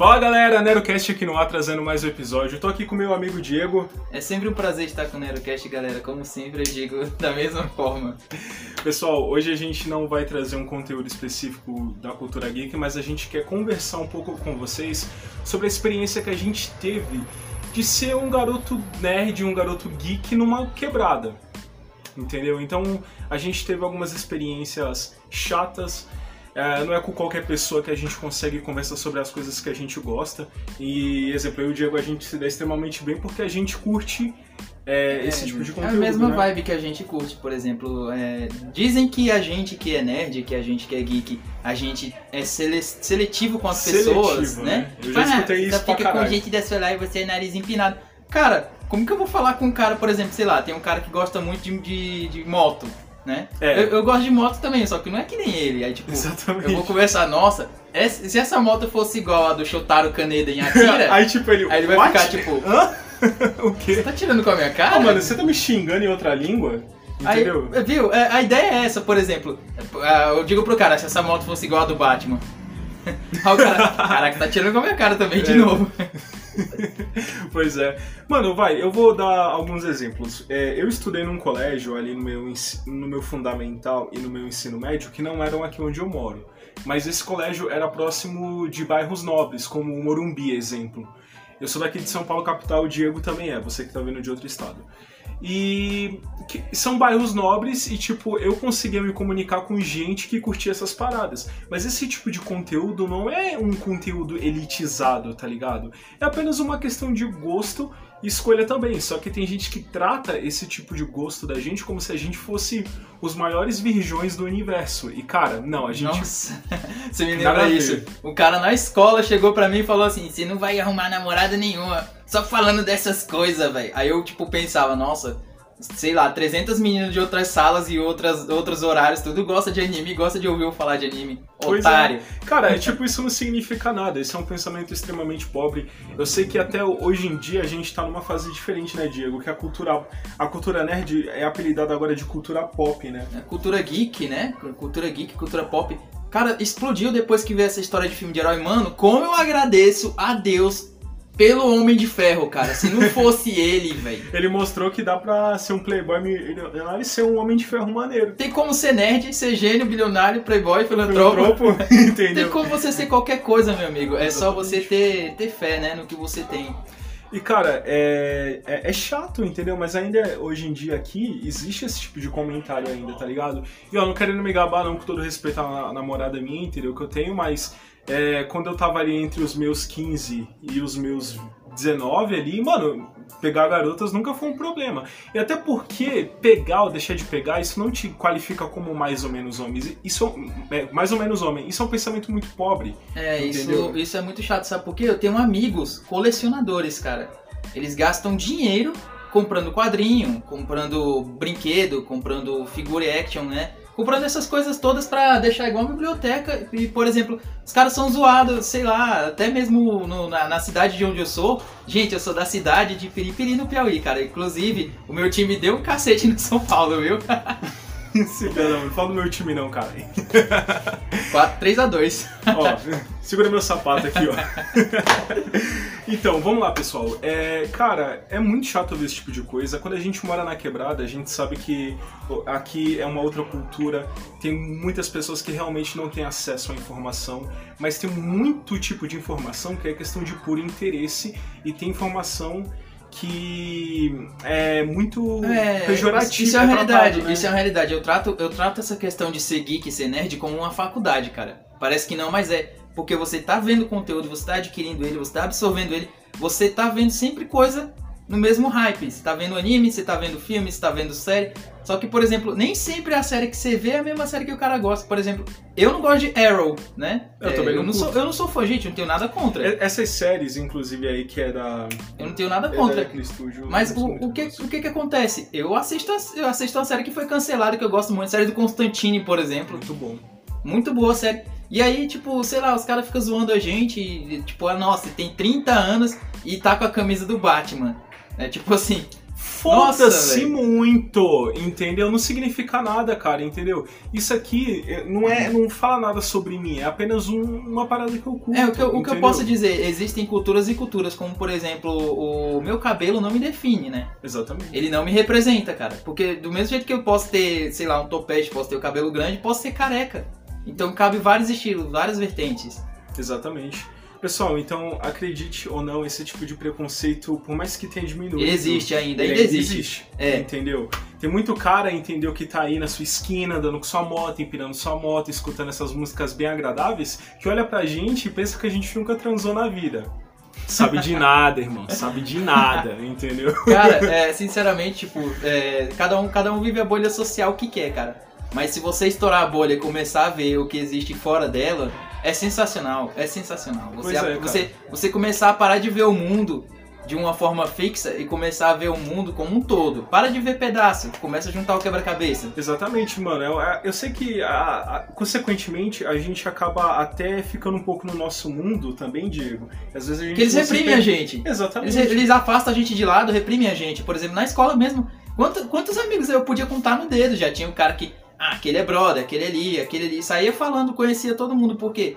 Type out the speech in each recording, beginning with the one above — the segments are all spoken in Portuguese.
Fala galera, NeroCast aqui no ar trazendo mais um episódio. Eu tô aqui com meu amigo Diego. É sempre um prazer estar com o NeroCast, galera. Como sempre, eu digo da mesma forma. Pessoal, hoje a gente não vai trazer um conteúdo específico da cultura geek, mas a gente quer conversar um pouco com vocês sobre a experiência que a gente teve de ser um garoto nerd, um garoto geek numa quebrada. Entendeu? Então a gente teve algumas experiências chatas. É, não é com qualquer pessoa que a gente consegue conversar sobre as coisas que a gente gosta. E, exemplo, eu e o Diego a gente se dá extremamente bem porque a gente curte é, esse tipo de conteúdo. É a mesma né? vibe que a gente curte, por exemplo. é, dizem que a gente que é nerd, que a gente que é geek, a gente é sele- seletivo com as Seletivo, pessoas, né? né? Eu já Ah, escutei isso fica com gente dessa lá e você é nariz empinado. Cara, como que eu vou falar com um cara, por exemplo, sei lá, tem um cara que gosta muito de, de, de moto, né? É. Eu, eu gosto de moto também, só que não é que nem ele. Aí, tipo, Exatamente. eu vou conversar, nossa, essa- se essa moto fosse igual a do Shotaro Kaneda em Akira, Aí tipo ele. aí ele vai "What?" ficar tipo, Hã? o você quê? tá tirando com a minha cara? Ah, mano, você tá me xingando em outra língua? Aí, Entendeu? viu? É, A ideia é essa, por exemplo. é, Eu digo pro cara, se essa moto fosse igual a do Batman. Aí o cara, caraca, tá tirando com a minha cara também, de É. novo. Pois é. Mano, vai, eu vou dar alguns exemplos. É, eu estudei num colégio ali no meu, no meu fundamental e no meu ensino médio que não eram aqui onde eu moro. Mas esse colégio era próximo de bairros nobres, como o Morumbi, exemplo. Eu sou daqui de São Paulo, capital, o Diego também é, você que tá vindo de outro estado. E são bairros nobres e, tipo, eu conseguia me comunicar com gente que curtia essas paradas. Mas esse tipo de conteúdo não é um conteúdo elitizado, tá ligado? É apenas uma questão de gosto escolha também. Só que tem gente que trata esse tipo de gosto da gente como se a gente fosse os maiores virgões do universo. E, cara, não, a gente. Nossa, você me lembra isso. O cara na escola chegou pra mim e falou assim: você não vai arrumar namorada nenhuma, só falando dessas coisas, velho. Aí eu, tipo, pensava, nossa. Sei lá, 300 meninas de outras salas e outras, outros horários, tudo gosta de anime, gosta de ouvir eu falar de anime. Pois é. Otário. Cara, é tipo, isso não significa nada. Esse é um pensamento extremamente pobre. Eu sei que até hoje em dia a gente tá numa fase diferente, né, Diego? Que a cultura, a cultura nerd é apelidada agora de cultura pop, né? É, Cultura geek, né? Cultura geek, cultura pop. Cara, explodiu depois que veio essa história de filme de herói. Mano, como eu agradeço a Deus pelo Homem de Ferro, cara. Se não fosse ele, velho. Ele mostrou que dá pra ser um playboy milionário e ser um homem de ferro maneiro. Tem como ser nerd, ser gênio, bilionário, playboy, filantropo. Filantropo, Tem entendeu? como você ser qualquer coisa, meu amigo. É só você ter, ter fé, né, no que você tem. E cara, é, é, é chato, entendeu? Mas ainda hoje em dia aqui existe esse tipo de comentário ainda, tá ligado? E ó, não querendo me gabar não, com todo respeito à namorada minha, entendeu? Que eu tenho, mas é, quando eu tava ali entre os meus 15 e os meus 19 ali, mano, pegar garotas nunca foi um problema. E até porque pegar ou deixar de pegar, isso não te qualifica como mais ou menos homem. Isso é mais ou menos homem. Isso é um pensamento muito pobre. É, isso, isso é muito chato, sabe por quê? Eu tenho amigos colecionadores, cara. Eles gastam dinheiro comprando quadrinho, comprando brinquedo, comprando figure action, né? Comprando essas coisas todas pra deixar igual uma biblioteca. E, por exemplo, os caras são zoados, sei lá, até mesmo no- na, na cidade de onde eu sou. Gente, eu sou da cidade de Piripiri, no Piauí, cara. Inclusive, o meu time deu um cacete no São Paulo, viu? Fala do meu time não, cara. 3x2. Ó, segura meu sapato aqui, ó. então, vamos lá, pessoal. É, cara, é muito chato ver esse tipo de coisa. Quando a gente mora na quebrada, a gente sabe que aqui é uma outra cultura. Tem muitas pessoas que realmente não têm acesso à informação, mas tem muito tipo de informação que é questão de puro interesse e tem informação que é muito pejorativa. Isso é uma tratado, realidade, né? isso é uma realidade. Eu trato, eu trato essa questão de ser geek, ser nerd como uma faculdade, cara. Parece que não, mas é. Porque você tá vendo conteúdo, você tá adquirindo ele, você tá absorvendo ele, você tá vendo sempre coisa no mesmo hype. Você tá vendo anime, você tá vendo filme, você tá vendo série. Só que, por exemplo, nem sempre a série que você vê é a mesma série que o cara gosta. Por exemplo, eu não gosto de Arrow, né? Eu É, também eu não não sou, eu não sou fã, gente, eu não tenho nada contra. Essas séries, inclusive, aí que é da. Eu não tenho nada é contra. estúdio. Mas não o, o, que, o que que acontece? Eu assisto, a- eu assisto uma série que foi cancelada, que eu gosto muito, a série do Constantine, por exemplo. Muito bom. Muito boa a série. E aí, tipo, sei lá, os caras ficam zoando a gente, e, tipo, ah, nossa, tem 30 anos e tá com a camisa do Batman. É tipo assim, Foda-se muito, entendeu? Não significa nada, cara, entendeu? Isso aqui eh, não é, não fala nada sobre mim, é apenas um- uma parada que eu curto. É, o que, eu, o que eu posso dizer, existem culturas e culturas, como por exemplo, o meu cabelo não me define, né? Exatamente. Ele não me representa, cara. Porque do mesmo jeito que eu posso ter, sei lá, um topete, posso ter o cabelo grande, posso ser careca. Então cabe vários estilos, várias vertentes. Exatamente. Pessoal, então acredite ou não, esse tipo de preconceito, por mais que tenha diminuído. Existe ainda, ainda existe. É. Entendeu? Tem muito cara, entendeu, que tá aí na sua esquina, andando com sua moto, empinando sua moto, escutando essas músicas bem agradáveis, que olha pra gente e pensa que a gente nunca transou na vida. Sabe de nada, irmão. Sabe de nada, entendeu? Cara, é, sinceramente, tipo, é, cada, um, cada um vive a bolha social que quer, cara. Mas se você estourar a bolha e começar a ver o que existe fora dela, é sensacional, é sensacional. Você, é, você, você começar a parar de ver o mundo de uma forma fixa e começar a ver o mundo como um todo. Para de ver pedaço, começa a juntar o quebra-cabeça. Exatamente, mano. Eu, eu sei que, a- a- consequentemente, a gente acaba até ficando um pouco no nosso mundo também, Diego. Às vezes a gente Porque eles reprimem a gente. Exatamente. Eles, eles afastam a gente de lado, reprimem a gente. Por exemplo, na escola mesmo. Quantos, quantos amigos eu podia contar no dedo? Já tinha um cara que. Ah, aquele é brother, aquele ali, aquele ali. Saía falando, conhecia todo mundo. Por quê?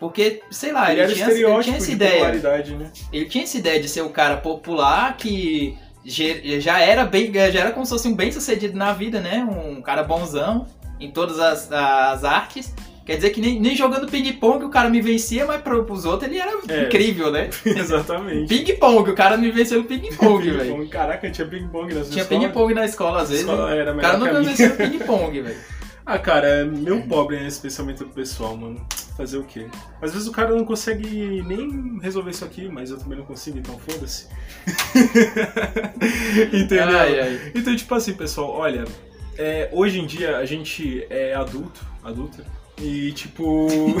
Porque, sei lá, Ele ele, tinha, ele tinha essa de ideia. né? Ele tinha essa ideia de ser o cara popular que já era bem. Já era como se fosse um bem sucedido na vida, né? Um cara bonzão em todas as, as artes. Quer dizer que nem, nem jogando ping-pong o cara me vencia, mas pro, pros outros ele era É. incrível, né? Exatamente. Ping-pong, o cara me venceu no ping-pong, velho. Caraca, tinha ping-pong nas Tinha escolas. ping-pong na escola, às vezes. Escola era O cara nunca minha. venceu ping-pong, velho. Ah, cara, é meu pobre é esse pensamento do pessoal, mano. Fazer o quê? Às vezes o cara não consegue nem resolver isso aqui, mas eu também não consigo, então foda-se. Entendeu? Ai, ai. Então, tipo assim, pessoal, olha, é, hoje em dia a gente é adulto, adulta, e tipo.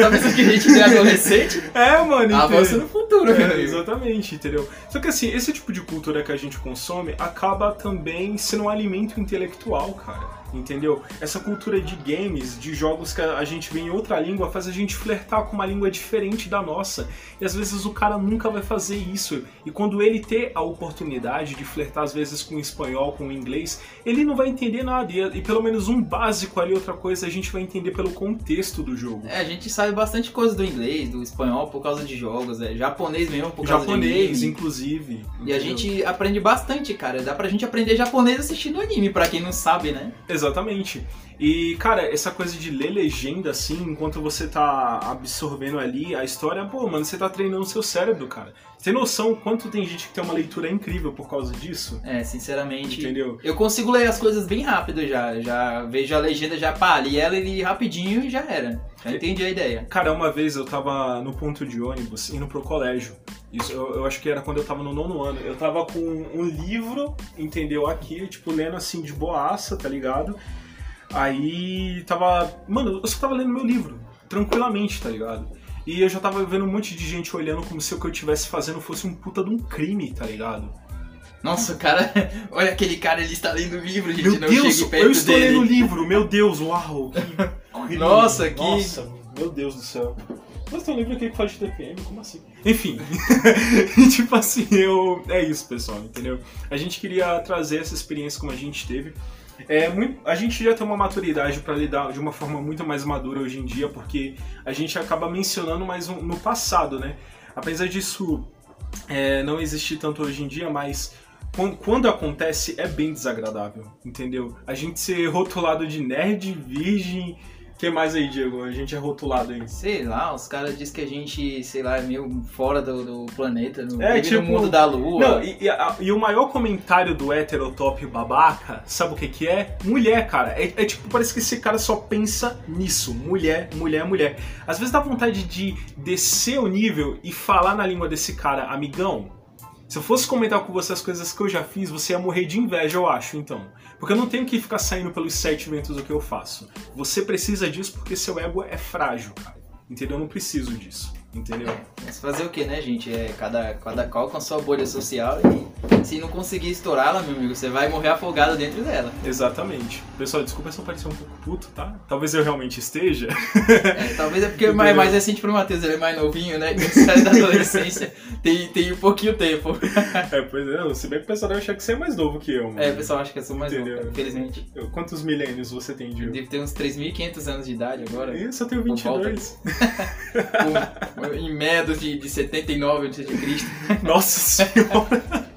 Tá pensando que a gente é adolescente? é, mano, Avança entendeu? no futuro, É, exatamente, entendeu? Só que assim, esse tipo de cultura que a gente consome acaba também sendo um alimento intelectual, cara. Entendeu? Essa cultura de games, de jogos que a gente vê em outra língua, faz a gente flertar com uma língua diferente da nossa. E às vezes o cara nunca vai fazer isso. E quando ele ter a oportunidade de flertar, às vezes, com o espanhol, com o inglês, ele não vai entender nada. E, e pelo menos um básico ali, outra coisa, a gente vai entender pelo contexto do jogo. É, a gente sabe bastante coisa do inglês, do espanhol por causa de jogos, é, japonês mesmo por causa Japonês, de anime. inclusive. E a entendeu? gente aprende bastante, cara. Dá pra gente aprender japonês assistindo anime, pra quem não sabe, né? Exatamente. Exatamente. E, cara, essa coisa de ler legenda, assim, enquanto você tá absorvendo ali a história, pô, mano, você tá treinando seu cérebro, cara. Você tem noção quanto tem gente que tem uma leitura incrível por causa disso? É, sinceramente. Entendeu? Eu consigo ler as coisas bem rápido já. Já vejo a legenda, já pá, li ela ali rapidinho e já era. Já entendi a ideia. Cara, uma vez eu tava no ponto de ônibus indo pro colégio. Isso eu, eu acho que era quando eu tava no nono ano. Eu tava com um livro, entendeu? Aqui, tipo, lendo assim de boaça, tá ligado? Aí tava. Mano, eu só tava lendo meu livro, tranquilamente, tá ligado? E eu já tava vendo um monte de gente olhando como se o que eu estivesse fazendo fosse um puta de um crime, tá ligado? Nossa, o cara. Olha aquele cara, ele está lendo o livro, gente. meu não Deus, perto eu estou dele. lendo o livro, meu Deus, uau! Que... Nossa, que- Nossa, meu Deus do céu. Mas tem um livro aqui que fala de TPM, como assim? Enfim, tipo assim, eu. É isso, pessoal, entendeu? A gente queria trazer essa experiência como a gente teve. É, muito, a gente já tem uma maturidade para lidar de uma forma muito mais madura hoje em dia, porque a gente acaba mencionando mais um- no passado, né? Apesar disso é, não existir tanto hoje em dia, mas quan- quando acontece é bem desagradável, entendeu? A gente ser rotulado de nerd, virgem. O que mais aí, Diego? A gente é rotulado aí. Sei lá, os caras dizem que a gente, sei lá, é meio fora do, do planeta, no, É, tipo- mundo da lua. Não, e, e a- e o maior comentário do heterotop babaca, sabe o que que é? Mulher, cara. É, é tipo, parece que esse cara só pensa nisso. Mulher, mulher, mulher. Às vezes dá vontade de descer o nível e falar na língua desse cara, amigão. Se eu fosse comentar com você as coisas que eu já fiz, você ia morrer de inveja, eu acho, então. Porque eu não tenho que ficar saindo pelos sete ventos do que eu faço. Você precisa disso porque seu ego é frágil, cara. Entendeu? Eu não preciso disso. Entendeu? Mas fazer o que, né, gente? É cada, cada qual com a sua bolha social e se não conseguir estourá-la, meu amigo, você vai morrer afogado dentro dela. Exatamente. Pessoal, desculpa se eu parecer um pouco puto, tá? Talvez eu realmente esteja. É, talvez é porque é mais, mais recente pro Matheus, ele é mais novinho, né? Sai da adolescência, tem, tem um pouquinho tempo. É, pois é, se bem que o pessoal deve achar que você é mais novo que eu, mano. É, o pessoal acha que eu sou mais novo, Entendeu? cara, infelizmente. Quantos milênios você tem, Gil? devo ter uns 3.500 anos de idade agora. Isso, eu tenho Por volta. 22. com- em meados de, de 79 a.C. Nossa senhora!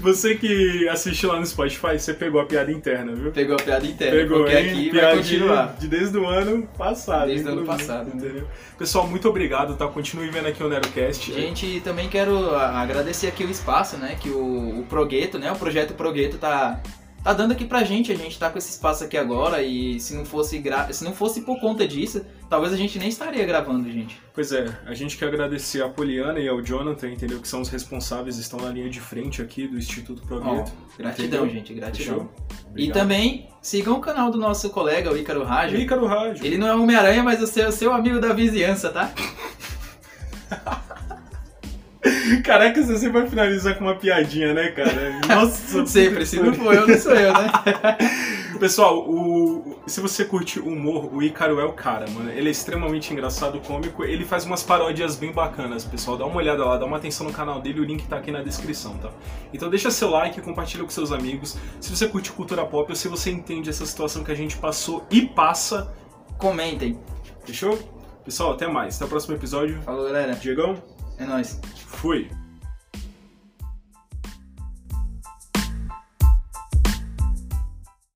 Você que assistiu lá no Spotify, você pegou a piada interna, viu? Pegou a piada interna, Pegou, porque hein? aqui vai Piadinha continuar. De desde o ano passado. Desde o ano passado. Entendeu? Pessoal, muito obrigado, tá? Continue vendo aqui o NeroCast. Gente, também quero agradecer aqui o espaço, né? Que o, o Progueto, né? O projeto Progueto tá, tá dando aqui pra gente. A gente tá com esse espaço aqui agora e se não fosse, gra... se não fosse por conta disso, talvez a gente nem estaria gravando, gente. Pois é, a gente quer agradecer a Poliana e ao Jonathan, entendeu? Que são os responsáveis, estão na linha de frente aqui do Instituto Ó, Progueto. gratidão, Entendeu? gente, gratidão. E também sigam o canal do nosso colega, o Ícaro Rajo. Ícaro Rádio. Ele não é Homem-Aranha, mas é o seu amigo da vizinhança, tá? Caraca, você sempre vai finalizar com uma piadinha, né, cara? Nossa, Sempre, se não for eu, não sou eu, né? Pessoal, o, se você curte humor, o Ícaro é o cara, mano. Ele é extremamente engraçado, cômico. Ele faz umas paródias bem bacanas, pessoal. Dá uma olhada lá, dá uma atenção no canal dele, o link tá aqui na descrição, tá? Então deixa seu like, compartilha com seus amigos. Se você curte cultura pop ou se você entende essa situação que a gente passou e passa, Comentem. fechou? Pessoal, até mais. Até o próximo episódio. Falou, galera. Diegão, É nóis. fui.